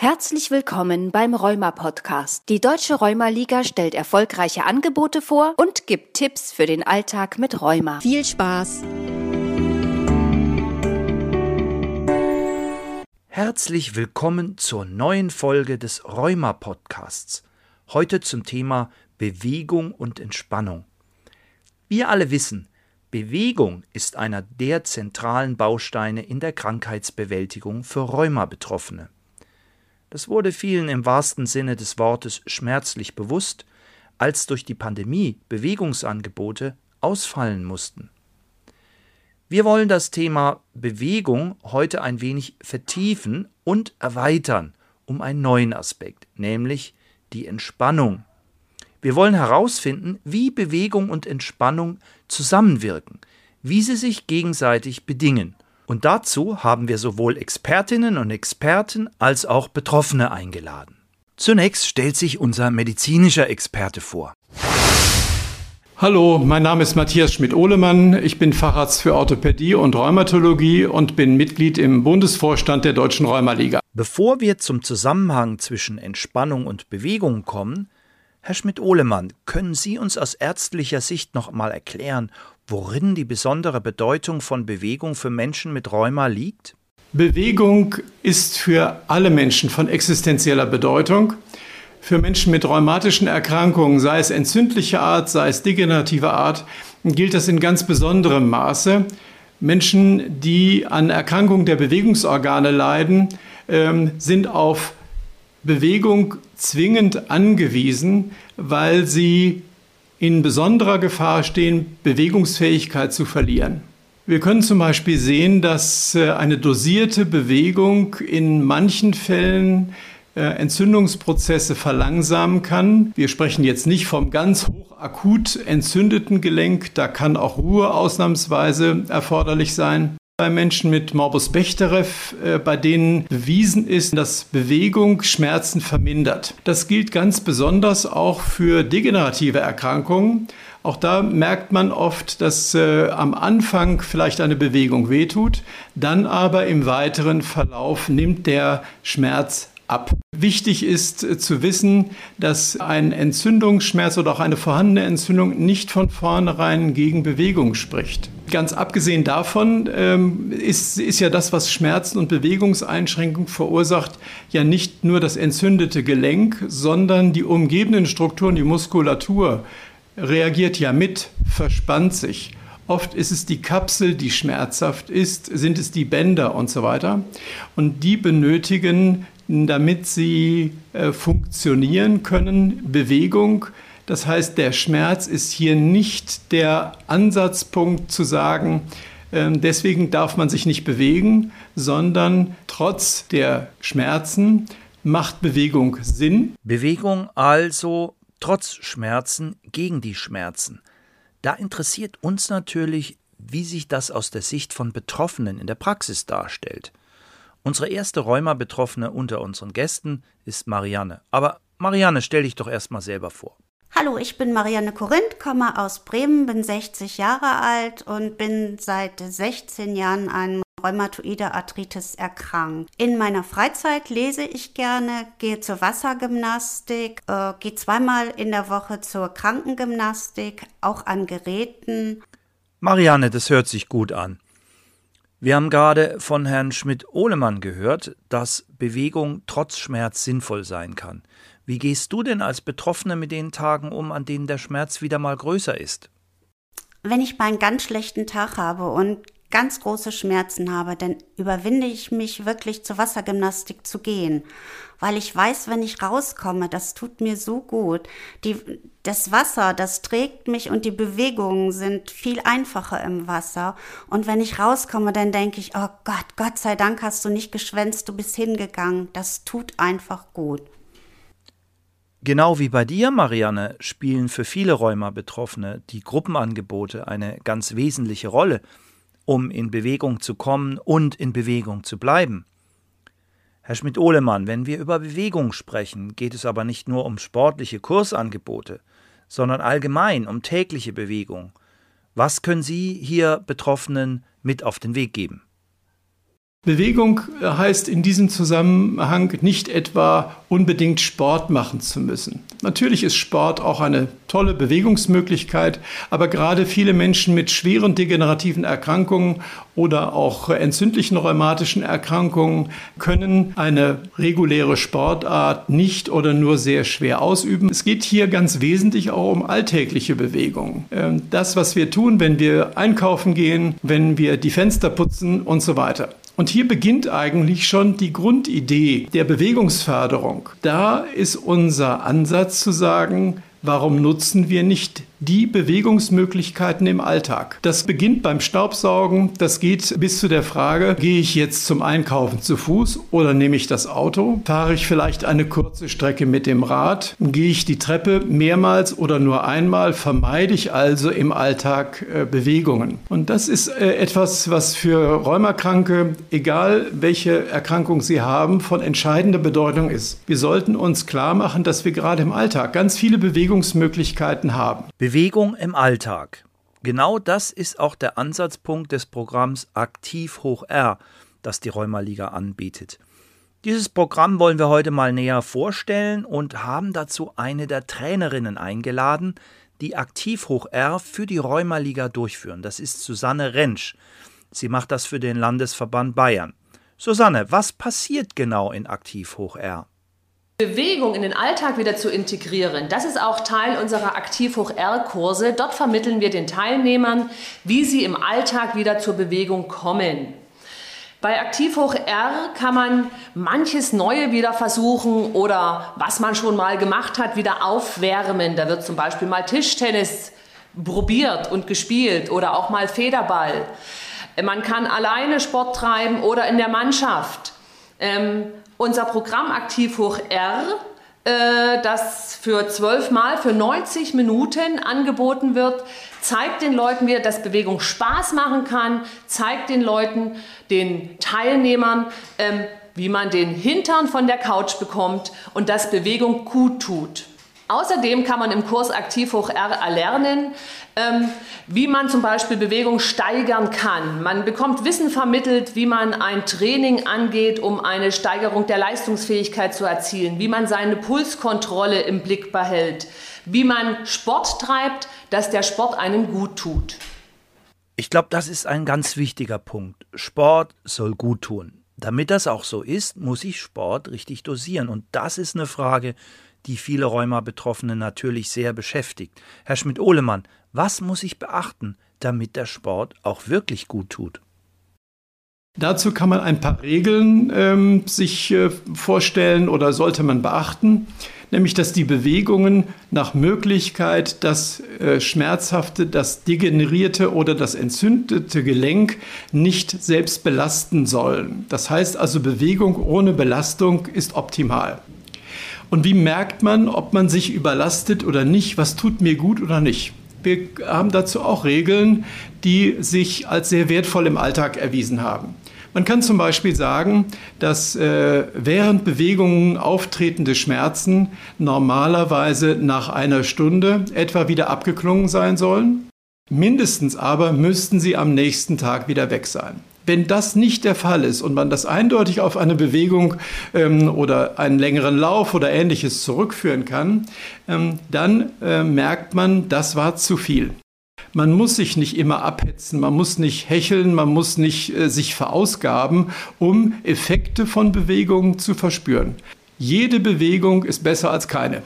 Herzlich willkommen beim Rheuma Podcast. Die Deutsche Rheuma Liga stellt erfolgreiche Angebote vor und gibt Tipps für den Alltag mit Rheuma. Viel Spaß! Herzlich willkommen zur neuen Folge des Rheuma Podcasts. Heute zum Thema Bewegung und Entspannung. Wir alle wissen, Bewegung ist einer der zentralen Bausteine in der Krankheitsbewältigung für Rheuma-Betroffene. Das wurde vielen im wahrsten Sinne des Wortes schmerzlich bewusst, als durch die Pandemie Bewegungsangebote ausfallen mussten. Wir wollen das Thema Bewegung heute ein wenig vertiefen und erweitern um einen neuen Aspekt, nämlich die Entspannung. Wir wollen herausfinden, wie Bewegung und Entspannung zusammenwirken, wie sie sich gegenseitig bedingen. Und dazu haben wir sowohl Expertinnen und Experten als auch Betroffene eingeladen. Zunächst stellt sich unser medizinischer Experte vor. Hallo, mein Name ist Matthias Schmidt-Ohlemann. Ich bin Facharzt für Orthopädie und Rheumatologie und bin Mitglied im Bundesvorstand der Deutschen Rheumaliga. Bevor wir zum Zusammenhang zwischen Entspannung und Bewegung kommen, Herr Schmidt-Ohlemann, können Sie uns aus ärztlicher Sicht noch mal erklären, worin die besondere Bedeutung von Bewegung für Menschen mit Rheuma liegt? Bewegung ist für alle Menschen von existenzieller Bedeutung. Für Menschen mit rheumatischen Erkrankungen, sei es entzündlicher Art, sei es degenerativer Art, gilt das in ganz besonderem Maße. Menschen, die an Erkrankungen der Bewegungsorgane leiden, ähm, sind auf Bewegung zwingend angewiesen, weil sie in besonderer Gefahr stehen, Bewegungsfähigkeit zu verlieren. Wir können zum Beispiel sehen, dass äh, eine dosierte Bewegung in manchen Fällen äh, Entzündungsprozesse verlangsamen kann. Wir sprechen jetzt nicht vom ganz hoch akut entzündeten Gelenk, da kann auch Ruhe ausnahmsweise erforderlich sein bei Menschen mit Morbus Bechterew, äh, bei denen bewiesen ist, dass Bewegung Schmerzen vermindert. Das gilt ganz besonders auch für degenerative Erkrankungen. Auch da merkt man oft, dass äh, am Anfang vielleicht eine Bewegung wehtut, dann aber im weiteren Verlauf nimmt der Schmerz ab. Wichtig ist äh, zu wissen, dass ein Entzündungsschmerz oder auch eine vorhandene Entzündung nicht von vornherein gegen Bewegung spricht. Ganz abgesehen davon ähm, ist, ist ja das, was Schmerzen und Bewegungseinschränkungen verursacht, ja nicht nur das entzündete Gelenk, sondern die umgebenden Strukturen, die Muskulatur reagiert ja mit, verspannt sich. Oft ist es die Kapsel, die schmerzhaft ist, sind es die Bänder und so weiter. Und die benötigen damit sie äh, funktionieren können. Bewegung, das heißt, der Schmerz ist hier nicht der Ansatzpunkt zu sagen, äh, deswegen darf man sich nicht bewegen, sondern trotz der Schmerzen macht Bewegung Sinn. Bewegung also trotz Schmerzen gegen die Schmerzen. Da interessiert uns natürlich, wie sich das aus der Sicht von Betroffenen in der Praxis darstellt. Unsere erste Rheuma-Betroffene unter unseren Gästen ist Marianne. Aber Marianne, stell dich doch erstmal selber vor. Hallo, ich bin Marianne Korinth, komme aus Bremen, bin 60 Jahre alt und bin seit 16 Jahren an rheumatoide Arthritis erkrankt. In meiner Freizeit lese ich gerne, gehe zur Wassergymnastik, äh, gehe zweimal in der Woche zur Krankengymnastik, auch an Geräten. Marianne, das hört sich gut an. Wir haben gerade von Herrn Schmidt-Ohlemann gehört, dass Bewegung trotz Schmerz sinnvoll sein kann. Wie gehst du denn als Betroffene mit den Tagen um, an denen der Schmerz wieder mal größer ist? Wenn ich mal einen ganz schlechten Tag habe und ganz große Schmerzen habe, dann überwinde ich mich wirklich zur Wassergymnastik zu gehen, weil ich weiß, wenn ich rauskomme, das tut mir so gut. Die, das Wasser, das trägt mich und die Bewegungen sind viel einfacher im Wasser. Und wenn ich rauskomme, dann denke ich, oh Gott, Gott sei Dank hast du nicht geschwänzt, du bist hingegangen. Das tut einfach gut. Genau wie bei dir, Marianne, spielen für viele Rheuma-Betroffene die Gruppenangebote eine ganz wesentliche Rolle um in Bewegung zu kommen und in Bewegung zu bleiben. Herr Schmidt-Ohlemann, wenn wir über Bewegung sprechen, geht es aber nicht nur um sportliche Kursangebote, sondern allgemein um tägliche Bewegung. Was können Sie hier Betroffenen mit auf den Weg geben? Bewegung heißt in diesem Zusammenhang nicht etwa unbedingt Sport machen zu müssen. Natürlich ist Sport auch eine tolle Bewegungsmöglichkeit, aber gerade viele Menschen mit schweren degenerativen Erkrankungen oder auch entzündlichen rheumatischen Erkrankungen können eine reguläre Sportart nicht oder nur sehr schwer ausüben. Es geht hier ganz wesentlich auch um alltägliche Bewegung. Ähm, das, was wir tun, wenn wir einkaufen gehen, wenn wir die Fenster putzen und so weiter. Und hier beginnt eigentlich schon die Grundidee der Bewegungsförderung. Da ist unser Ansatz zu sagen, warum nutzen wir nicht die Bewegungsmöglichkeiten im Alltag. Das beginnt beim Staubsaugen, das geht bis zu der Frage, gehe ich jetzt zum Einkaufen zu Fuß oder nehme ich das Auto? Fahre ich vielleicht eine kurze Strecke mit dem Rad? Gehe ich die Treppe mehrmals oder nur einmal? Vermeide ich also im Alltag äh, Bewegungen? Und das ist äh, etwas, was für Rheumakranke, egal welche Erkrankung sie haben, von entscheidender Bedeutung ist. Wir sollten uns klar machen, dass wir gerade im Alltag ganz viele Bewegungsmöglichkeiten haben. Bewegung im Alltag. Genau das ist auch der Ansatzpunkt des Programms Aktiv hoch R, das die Rheumaliga anbietet. Dieses Programm wollen wir heute mal näher vorstellen und haben dazu eine der Trainerinnen eingeladen, die Aktiv hoch R für die Rheumaliga durchführen. Das ist Susanne Rentsch. Sie macht das für den Landesverband Bayern. Susanne, was passiert genau in Aktiv hoch R? Bewegung in den Alltag wieder zu integrieren, das ist auch Teil unserer Aktiv-Hoch-R-Kurse. Dort vermitteln wir den Teilnehmern, wie sie im Alltag wieder zur Bewegung kommen. Bei Aktiv hoch R kann man manches Neue wieder versuchen oder was man schon mal gemacht hat, wieder aufwärmen. Da wird zum Beispiel mal Tischtennis probiert und gespielt oder auch mal Federball. Man kann alleine Sport treiben oder in der Mannschaft. Ähm, unser Programm Aktiv hoch R, äh, das für zwölf Mal für 90 Minuten angeboten wird, zeigt den Leuten wieder, dass Bewegung Spaß machen kann, zeigt den Leuten, den Teilnehmern, ähm, wie man den Hintern von der Couch bekommt und dass Bewegung gut tut. Außerdem kann man im Kurs Aktiv hoch R erlernen, ähm, wie man zum Beispiel Bewegung steigern kann. Man bekommt Wissen vermittelt, wie man ein Training angeht, um eine Steigerung der Leistungsfähigkeit zu erzielen, wie man seine Pulskontrolle im Blick behält, wie man Sport treibt, dass der Sport einem gut tut. Ich glaube, das ist ein ganz wichtiger Punkt. Sport soll gut tun. Damit das auch so ist, muss ich Sport richtig dosieren. Und das ist eine Frage, die viele Rheuma-Betroffene natürlich sehr beschäftigt. Herr Schmidt-Ohlemann, was muss ich beachten, damit der Sport auch wirklich gut tut? Dazu kann man ein paar Regeln ähm, sich äh, vorstellen oder sollte man beachten, nämlich dass die Bewegungen nach Möglichkeit das äh, schmerzhafte, das degenerierte oder das entzündete Gelenk nicht selbst belasten sollen. Das heißt also, Bewegung ohne Belastung ist optimal. Und wie merkt man, ob man sich überlastet oder nicht? Was tut mir gut oder nicht? Wir haben dazu auch Regeln, die sich als sehr wertvoll im Alltag erwiesen haben. Man kann zum Beispiel sagen, dass äh, während Bewegungen auftretende Schmerzen normalerweise nach einer Stunde etwa wieder abgeklungen sein sollen. Mindestens aber müssten sie am nächsten Tag wieder weg sein. Wenn das nicht der Fall ist und man das eindeutig auf eine Bewegung ähm, oder einen längeren Lauf oder ähnliches zurückführen kann, ähm, dann äh, merkt man, das war zu viel. Man muss sich nicht immer abhetzen, man muss nicht hecheln, man muss nicht äh, sich verausgaben, um Effekte von Bewegungen zu verspüren. Jede Bewegung ist besser als keine.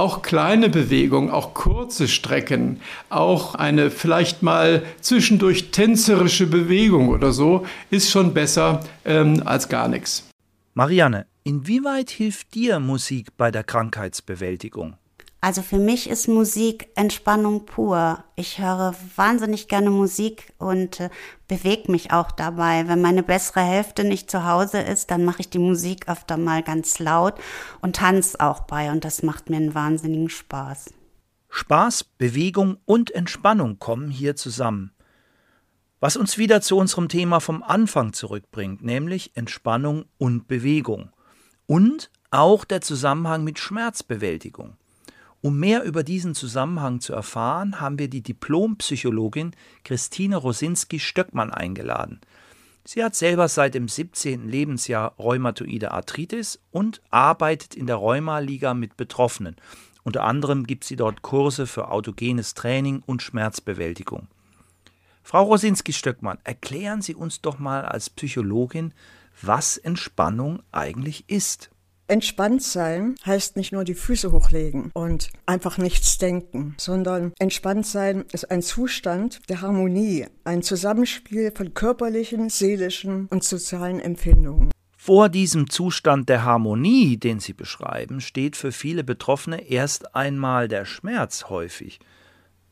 Auch kleine Bewegungen, auch kurze Strecken, auch eine vielleicht mal zwischendurch tänzerische Bewegung oder so, ist schon besser ähm, als gar nichts. Marianne, inwieweit hilft dir Musik bei der Krankheitsbewältigung? Also für mich ist Musik Entspannung pur. Ich höre wahnsinnig gerne Musik und äh, bewege mich auch dabei. Wenn meine bessere Hälfte nicht zu Hause ist, dann mache ich die Musik öfter mal ganz laut und tanze auch bei und das macht mir einen wahnsinnigen Spaß. Spaß, Bewegung und Entspannung kommen hier zusammen. Was uns wieder zu unserem Thema vom Anfang zurückbringt, nämlich Entspannung und Bewegung. Und auch der Zusammenhang mit Schmerzbewältigung. Um mehr über diesen Zusammenhang zu erfahren, haben wir die Diplompsychologin Christine Rosinski-Stöckmann eingeladen. Sie hat selber seit dem 17. Lebensjahr rheumatoide Arthritis und arbeitet in der Rheumaliga mit Betroffenen. Unter anderem gibt sie dort Kurse für autogenes Training und Schmerzbewältigung. Frau Rosinski-Stöckmann, erklären Sie uns doch mal als Psychologin, was Entspannung eigentlich ist. Entspannt sein heißt nicht nur die Füße hochlegen und einfach nichts denken, sondern entspannt sein ist ein Zustand der Harmonie, ein Zusammenspiel von körperlichen, seelischen und sozialen Empfindungen. Vor diesem Zustand der Harmonie, den Sie beschreiben, steht für viele Betroffene erst einmal der Schmerz häufig.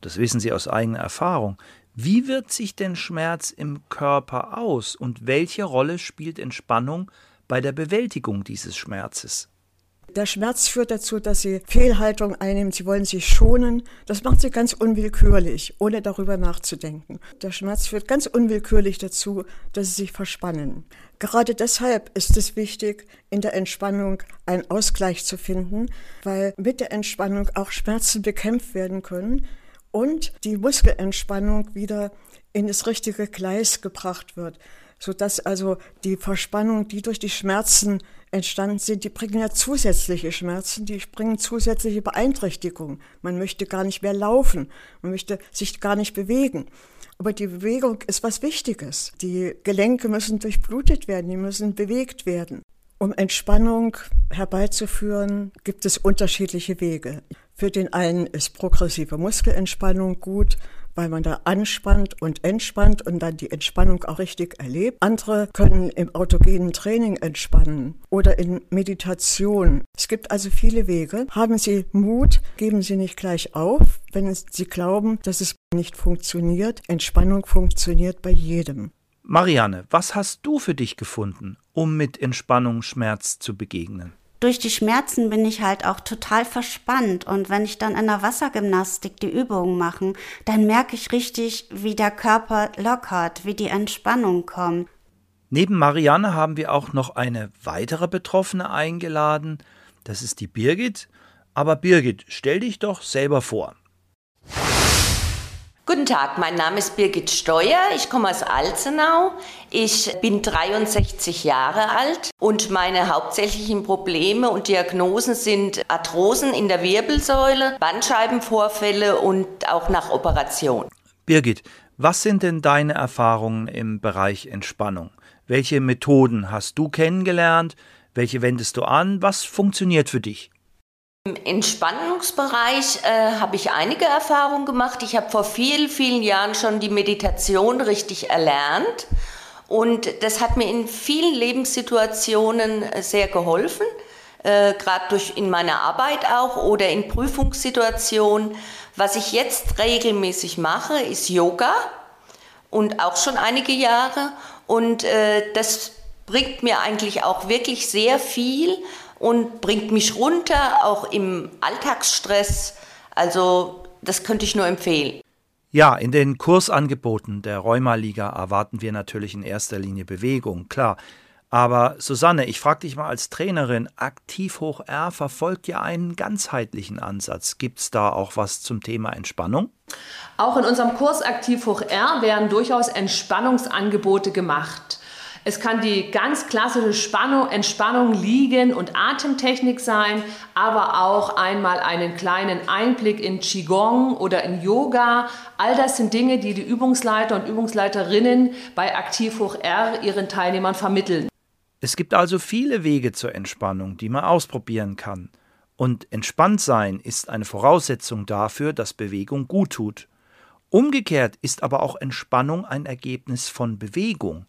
Das wissen Sie aus eigener Erfahrung. Wie wirkt sich denn Schmerz im Körper aus und welche Rolle spielt Entspannung bei der Bewältigung dieses Schmerzes. Der Schmerz führt dazu, dass sie Fehlhaltung einnehmen, sie wollen sich schonen. Das macht sie ganz unwillkürlich, ohne darüber nachzudenken. Der Schmerz führt ganz unwillkürlich dazu, dass sie sich verspannen. Gerade deshalb ist es wichtig, in der Entspannung einen Ausgleich zu finden, weil mit der Entspannung auch Schmerzen bekämpft werden können und die Muskelentspannung wieder in das richtige Gleis gebracht wird sodass also die Verspannung, die durch die Schmerzen entstanden sind, die bringen ja zusätzliche Schmerzen, die bringen zusätzliche Beeinträchtigungen. Man möchte gar nicht mehr laufen, man möchte sich gar nicht bewegen. Aber die Bewegung ist was Wichtiges. Die Gelenke müssen durchblutet werden, die müssen bewegt werden. Um Entspannung herbeizuführen, gibt es unterschiedliche Wege. Für den einen ist progressive Muskelentspannung gut, weil man da anspannt und entspannt und dann die Entspannung auch richtig erlebt. Andere können im autogenen Training entspannen oder in Meditation. Es gibt also viele Wege. Haben Sie Mut, geben Sie nicht gleich auf, wenn Sie glauben, dass es nicht funktioniert. Entspannung funktioniert bei jedem. Marianne, was hast du für dich gefunden, um mit Entspannung Schmerz zu begegnen? Durch die Schmerzen bin ich halt auch total verspannt. Und wenn ich dann in der Wassergymnastik die Übungen mache, dann merke ich richtig, wie der Körper lockert, wie die Entspannung kommt. Neben Marianne haben wir auch noch eine weitere Betroffene eingeladen. Das ist die Birgit. Aber Birgit, stell dich doch selber vor. Guten Tag, mein Name ist Birgit Steuer, ich komme aus Alzenau. Ich bin 63 Jahre alt und meine hauptsächlichen Probleme und Diagnosen sind Arthrosen in der Wirbelsäule, Bandscheibenvorfälle und auch nach Operation. Birgit, was sind denn deine Erfahrungen im Bereich Entspannung? Welche Methoden hast du kennengelernt? Welche wendest du an? Was funktioniert für dich? Im Entspannungsbereich äh, habe ich einige Erfahrungen gemacht. Ich habe vor vielen, vielen Jahren schon die Meditation richtig erlernt. Und das hat mir in vielen Lebenssituationen äh, sehr geholfen, äh, gerade in meiner Arbeit auch oder in Prüfungssituationen. Was ich jetzt regelmäßig mache, ist Yoga und auch schon einige Jahre. Und äh, das bringt mir eigentlich auch wirklich sehr viel und bringt mich runter, auch im Alltagsstress. Also das könnte ich nur empfehlen. Ja, in den Kursangeboten der Rheumaliga erwarten wir natürlich in erster Linie Bewegung, klar. Aber Susanne, ich frage dich mal als Trainerin, Aktiv hoch R verfolgt ja einen ganzheitlichen Ansatz. Gibt es da auch was zum Thema Entspannung? Auch in unserem Kurs Aktiv hoch R werden durchaus Entspannungsangebote gemacht. Es kann die ganz klassische Spannung, Entspannung, Liegen und Atemtechnik sein, aber auch einmal einen kleinen Einblick in Qigong oder in Yoga. All das sind Dinge, die die Übungsleiter und Übungsleiterinnen bei Aktiv hoch R ihren Teilnehmern vermitteln. Es gibt also viele Wege zur Entspannung, die man ausprobieren kann. Und entspannt sein ist eine Voraussetzung dafür, dass Bewegung gut tut. Umgekehrt ist aber auch Entspannung ein Ergebnis von Bewegung.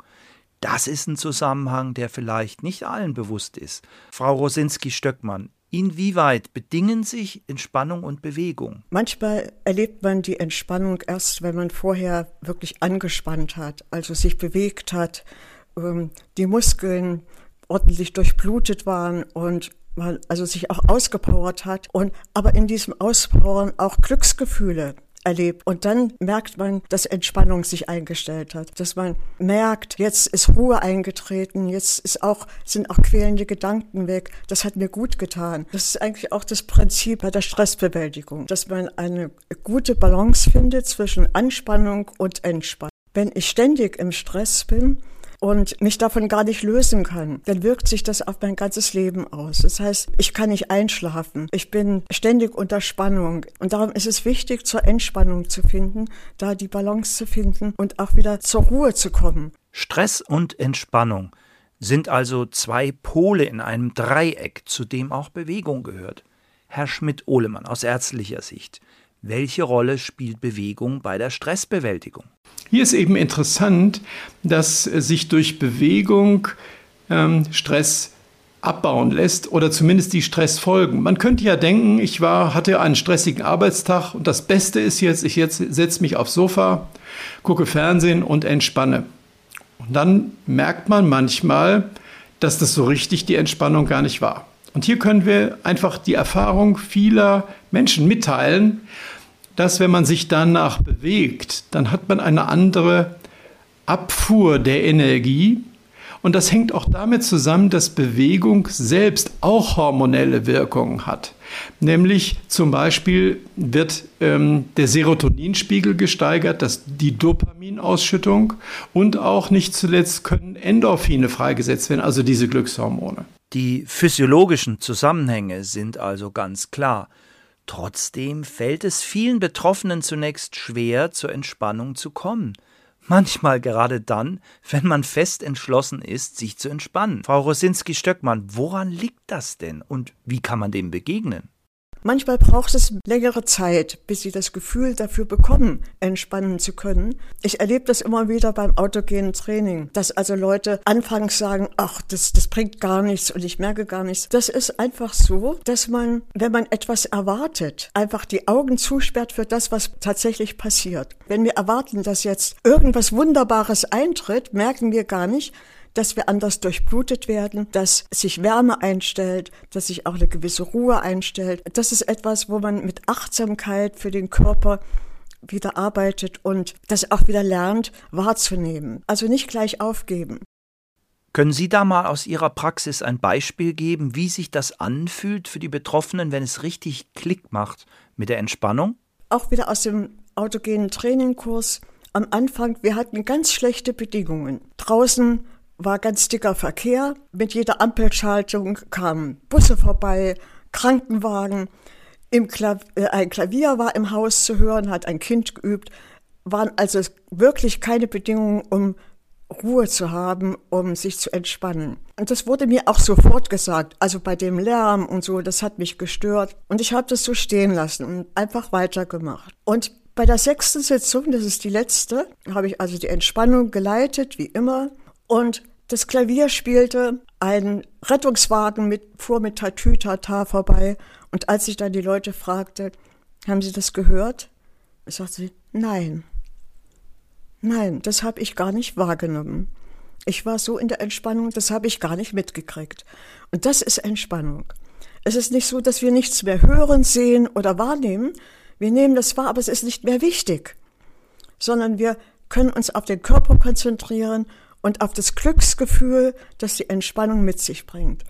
Das ist ein Zusammenhang, der vielleicht nicht allen bewusst ist. Frau Rosinski-Stöckmann, Inwieweit bedingen sich Entspannung und Bewegung? Manchmal erlebt man die Entspannung erst, wenn man vorher wirklich angespannt hat, also sich bewegt hat, ähm, die Muskeln ordentlich durchblutet waren und man also sich auch ausgepowert hat und aber in diesem Auspowern auch Glücksgefühle erlebt. Und dann merkt man, dass Entspannung sich eingestellt hat. Dass man merkt, jetzt ist Ruhe eingetreten, jetzt ist auch, sind auch quälende Gedanken weg. Das hat mir gut getan. Das ist eigentlich auch das Prinzip bei der Stressbewältigung, dass man eine gute Balance findet zwischen Anspannung und Entspannung. Wenn ich ständig im Stress bin, und mich davon gar nicht lösen kann, dann wirkt sich das auf mein ganzes Leben aus. Das heißt, ich kann nicht einschlafen. Ich bin ständig unter Spannung. Und darum ist es wichtig, zur Entspannung zu finden, da die Balance zu finden und auch wieder zur Ruhe zu kommen. Stress und Entspannung sind also zwei Pole in einem Dreieck, zu dem auch Bewegung gehört. Herr Schmidt-Ohlemann aus ärztlicher Sicht. Welche Rolle spielt Bewegung bei der Stressbewältigung? Hier ist eben interessant, dass sich durch Bewegung ähm, Stress abbauen lässt oder zumindest die Stressfolgen. Man könnte ja denken, ich war, hatte einen stressigen Arbeitstag und das Beste ist jetzt, ich jetzt setze mich aufs Sofa, gucke Fernsehen und entspanne. Und dann merkt man manchmal, dass das so richtig die Entspannung gar nicht war. Und hier können wir einfach die Erfahrung vieler Menschen mitteilen, dass wenn man sich danach bewegt, dann hat man eine andere Abfuhr der Energie. Und das hängt auch damit zusammen, dass Bewegung selbst auch hormonelle Wirkungen hat. Nämlich zum Beispiel wird ähm, der Serotoninspiegel gesteigert, das, die Dopaminausschüttung und auch nicht zuletzt können Endorphine freigesetzt werden, also diese Glückshormone. Die physiologischen Zusammenhänge sind also ganz klar. Trotzdem fällt es vielen Betroffenen zunächst schwer, zur Entspannung zu kommen. Manchmal gerade dann, wenn man fest entschlossen ist, sich zu entspannen. Frau Rosinski-Stöckmann, woran liegt das denn und wie kann man dem begegnen? Manchmal braucht es längere Zeit, bis sie das Gefühl dafür bekommen, entspannen zu können. Ich erlebe das immer wieder beim autogenen Training, dass also Leute anfangs sagen, ach, das, das bringt gar nichts und ich merke gar nichts. Das ist einfach so, dass man, wenn man etwas erwartet, einfach die Augen zusperrt für das, was tatsächlich passiert. Wenn wir erwarten, dass jetzt irgendwas Wunderbares eintritt, merken wir gar nicht, dass wir anders durchblutet werden, dass sich Wärme einstellt, dass sich auch eine gewisse Ruhe einstellt. Das ist etwas, wo man mit Achtsamkeit für den Körper wieder arbeitet und das auch wieder lernt wahrzunehmen. Also nicht gleich aufgeben. Können Sie da mal aus Ihrer Praxis ein Beispiel geben, wie sich das anfühlt für die Betroffenen, wenn es richtig Klick macht mit der Entspannung? Auch wieder aus dem autogenen Trainingkurs. Am Anfang, wir hatten ganz schlechte Bedingungen. Draußen war ganz dicker Verkehr. Mit jeder Ampelschaltung kamen Busse vorbei, Krankenwagen. Klav äh, ein Klavier war im Haus zu hören, hat ein Kind geübt. Waren also wirklich keine Bedingungen, um Ruhe zu haben, um sich zu entspannen. Und das wurde mir auch sofort gesagt. Also bei dem Lärm und so, das hat mich gestört. Und ich habe das so stehen lassen und einfach weitergemacht. Und bei der sechsten Sitzung, das ist die letzte, habe ich also die Entspannung geleitet, wie immer. Und das Klavier spielte, ein Rettungswagen mit, fuhr mit Tatütata vorbei. Und als ich dann die Leute fragte, haben Sie das gehört? sagte sie, nein. Nein, das habe ich gar nicht wahrgenommen. Ich war so in der Entspannung, das habe ich gar nicht mitgekriegt. Und das ist Entspannung. Es ist nicht so, dass wir nichts mehr hören, sehen oder wahrnehmen. Wir nehmen das wahr, aber es ist nicht mehr wichtig, sondern wir können uns auf den Körper konzentrieren und auf das Glücksgefühl, das die Entspannung mit sich bringt.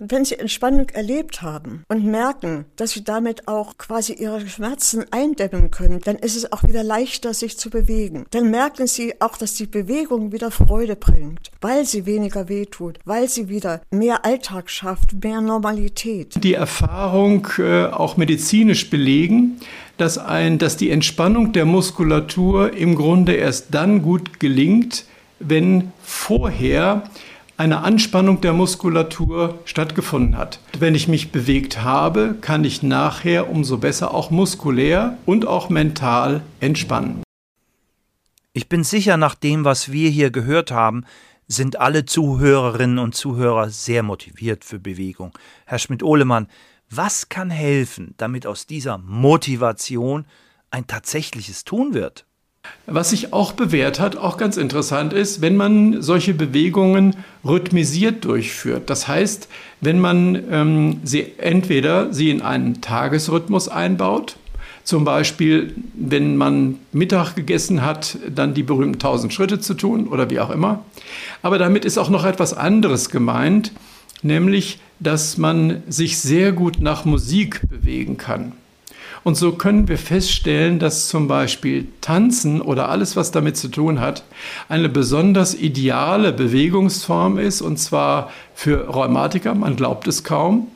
Und wenn Sie Entspannung erlebt haben und merken, dass Sie damit auch quasi Ihre Schmerzen eindämmen können, dann ist es auch wieder leichter, sich zu bewegen. Dann merken Sie auch, dass die Bewegung wieder Freude bringt, weil sie weniger wehtut, weil sie wieder mehr Alltag schafft, mehr Normalität. Die Erfahrung äh, auch medizinisch belegen, dass, ein, dass die Entspannung der Muskulatur im Grunde erst dann gut gelingt, wenn vorher eine Anspannung der Muskulatur stattgefunden hat. Wenn ich mich bewegt habe, kann ich nachher umso besser auch muskulär und auch mental entspannen. Ich bin sicher, nach dem, was wir hier gehört haben, sind alle Zuhörerinnen und Zuhörer sehr motiviert für Bewegung. Herr Schmidt-Ohlemann, was kann helfen, damit aus dieser Motivation ein tatsächliches Tun wird? Was sich auch bewährt hat, auch ganz interessant ist, wenn man solche Bewegungen rhythmisiert durchführt. Das heißt, wenn man ähm, sie entweder sie in einen Tagesrhythmus einbaut, zum Beispiel, wenn man Mittag gegessen hat, dann die berühmten 1000 Schritte zu tun oder wie auch immer. Aber damit ist auch noch etwas anderes gemeint, nämlich, dass man sich sehr gut nach Musik bewegen kann. Und so können wir feststellen, dass zum Beispiel Tanzen oder alles, was damit zu tun hat, eine besonders ideale Bewegungsform ist, und zwar für Rheumatiker, man glaubt es kaum,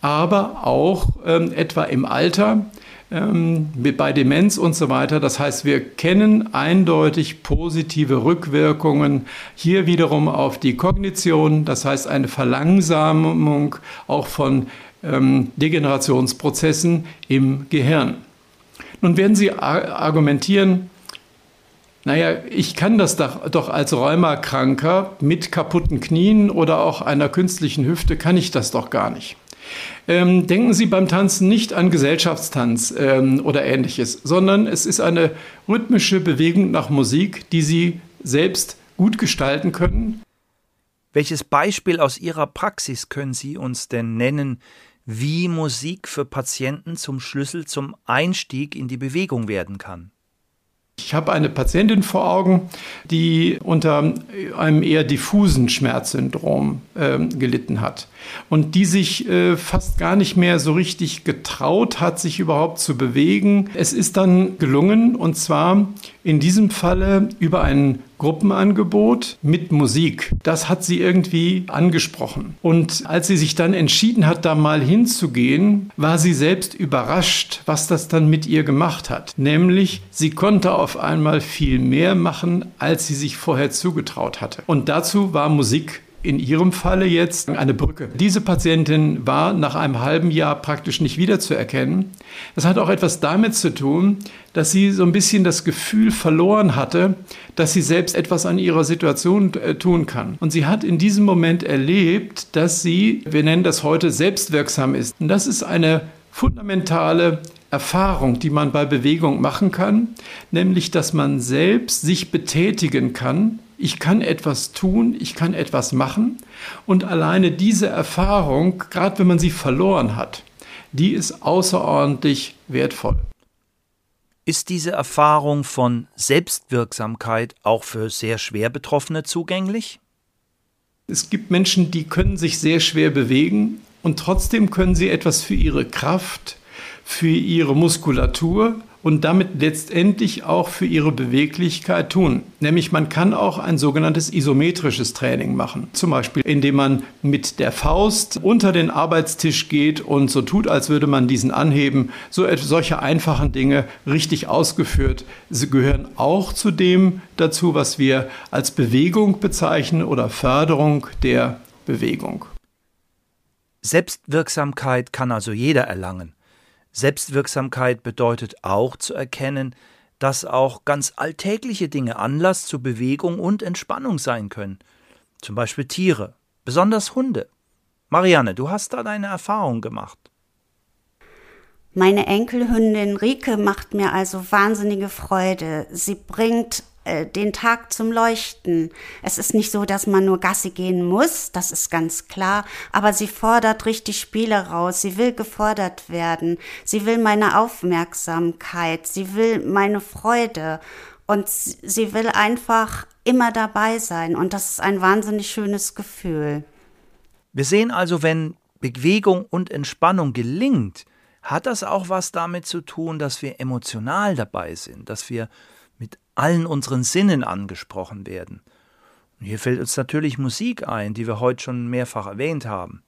aber auch ähm, etwa im Alter, ähm, bei Demenz und so weiter. Das heißt, wir kennen eindeutig positive Rückwirkungen hier wiederum auf die Kognition, das heißt eine Verlangsamung auch von ähm, Degenerationsprozessen im Gehirn. Nun werden Sie argumentieren, naja, ich kann das doch, als Rheumakranker mit kaputten Knien oder auch einer künstlichen Hüfte, kann ich das doch gar nicht. Ähm, denken Sie beim Tanzen nicht an Gesellschaftstanz ähm, oder ähnliches, sondern es ist eine rhythmische Bewegung nach Musik, die Sie selbst gut gestalten können. Welches Beispiel aus Ihrer Praxis können Sie uns denn nennen, wie Musik für Patienten zum Schlüssel zum Einstieg in die Bewegung werden kann? Ich habe eine Patientin vor Augen, die unter einem eher diffusen Schmerzsyndrom äh, gelitten hat und die sich äh, fast gar nicht mehr so richtig getraut hat, sich überhaupt zu bewegen. Es ist dann gelungen und zwar in diesem Falle über ein Gruppenangebot mit Musik. Das hat sie irgendwie angesprochen. Und als sie sich dann entschieden hat, da mal hinzugehen, war sie selbst überrascht, was das dann mit ihr gemacht hat. Nämlich, sie konnte auf einmal viel mehr machen, als sie sich vorher zugetraut hatte. Und dazu war Musik in ihrem Falle jetzt eine Brücke. Diese Patientin war nach einem halben Jahr praktisch nicht wiederzuerkennen. Das hat auch etwas damit zu tun, dass sie so ein bisschen das Gefühl verloren hatte, dass sie selbst etwas an ihrer Situation äh, tun kann. Und sie hat in diesem Moment erlebt, dass sie, wir nennen das heute, selbstwirksam ist. Und das ist eine fundamentale Erfahrung, die man bei Bewegung machen kann, nämlich dass man selbst sich betätigen kann ich kann etwas tun, ich kann etwas machen. Und alleine diese Erfahrung, gerade wenn man sie verloren hat, die ist außerordentlich wertvoll. Ist diese Erfahrung von Selbstwirksamkeit auch für sehr schwer Betroffene zugänglich? Es gibt Menschen, die können sich sehr schwer bewegen und trotzdem können sie etwas für ihre Kraft, für ihre Muskulatur, und damit letztendlich auch für ihre Beweglichkeit tun. Nämlich man kann auch ein sogenanntes isometrisches Training machen. Zum Beispiel, indem man mit der Faust unter den Arbeitstisch geht und so tut, als würde man diesen anheben. So, solche einfachen Dinge richtig ausgeführt. Sie gehören auch zu dem dazu, was wir als Bewegung bezeichnen oder Förderung der Bewegung. Selbstwirksamkeit kann also jeder erlangen. Selbstwirksamkeit bedeutet auch zu erkennen, dass auch ganz alltägliche Dinge Anlass zu Bewegung und Entspannung sein können. Zum Beispiel Tiere, besonders Hunde. Marianne, du hast da deine Erfahrung gemacht. Meine Enkelhündin Rike macht mir also wahnsinnige Freude. Sie bringt äh, den Tag zum Leuchten. Es ist nicht so, dass man nur Gassi gehen muss, das ist ganz klar, aber sie fordert richtig Spiele raus. Sie will gefordert werden. Sie will meine Aufmerksamkeit. Sie will meine Freude. Und sie will einfach immer dabei sein. Und das ist ein wahnsinnig schönes Gefühl. Wir sehen also, wenn Bewegung und Entspannung gelingt, hat das auch was damit zu tun, dass wir emotional dabei sind, dass wir mit allen unseren Sinnen angesprochen werden. Und hier fällt uns natürlich Musik ein, die wir heute schon mehrfach erwähnt haben.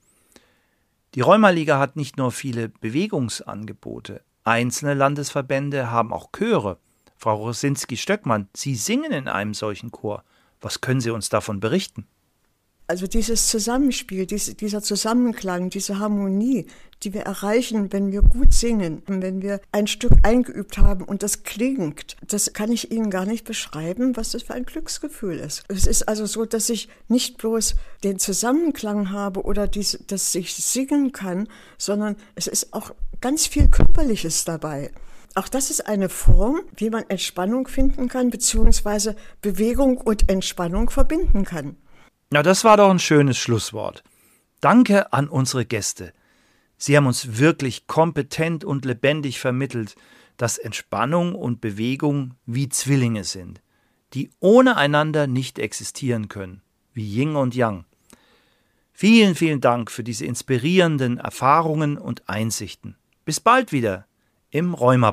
Die Rheumaliga hat nicht nur viele Bewegungsangebote. Einzelne Landesverbände haben auch Chöre. Frau Rosinski-Stöckmann, Sie singen in einem solchen Chor. Was können Sie uns davon berichten? Also dieses Zusammenspiel, diese, dieser Zusammenklang, diese Harmonie, die wir erreichen, wenn wir gut singen, wenn wir ein Stück eingeübt haben und das klingt, das kann ich Ihnen gar nicht beschreiben, was das für ein Glücksgefühl ist. Es ist also so, dass ich nicht bloß den Zusammenklang habe oder dies, dass ich singen kann, sondern es ist auch ganz viel Körperliches dabei. Auch das ist eine Form, wie man Entspannung finden kann, beziehungsweise Bewegung und Entspannung verbinden kann. Na, das war doch ein schönes Schlusswort. Danke an unsere Gäste. Sie haben uns wirklich kompetent und lebendig vermittelt, dass Entspannung und Bewegung wie Zwillinge sind, die ohne einander nicht existieren können, wie Yin und Yang. Vielen, vielen Dank für diese inspirierenden Erfahrungen und Einsichten. Bis bald wieder im Rheuma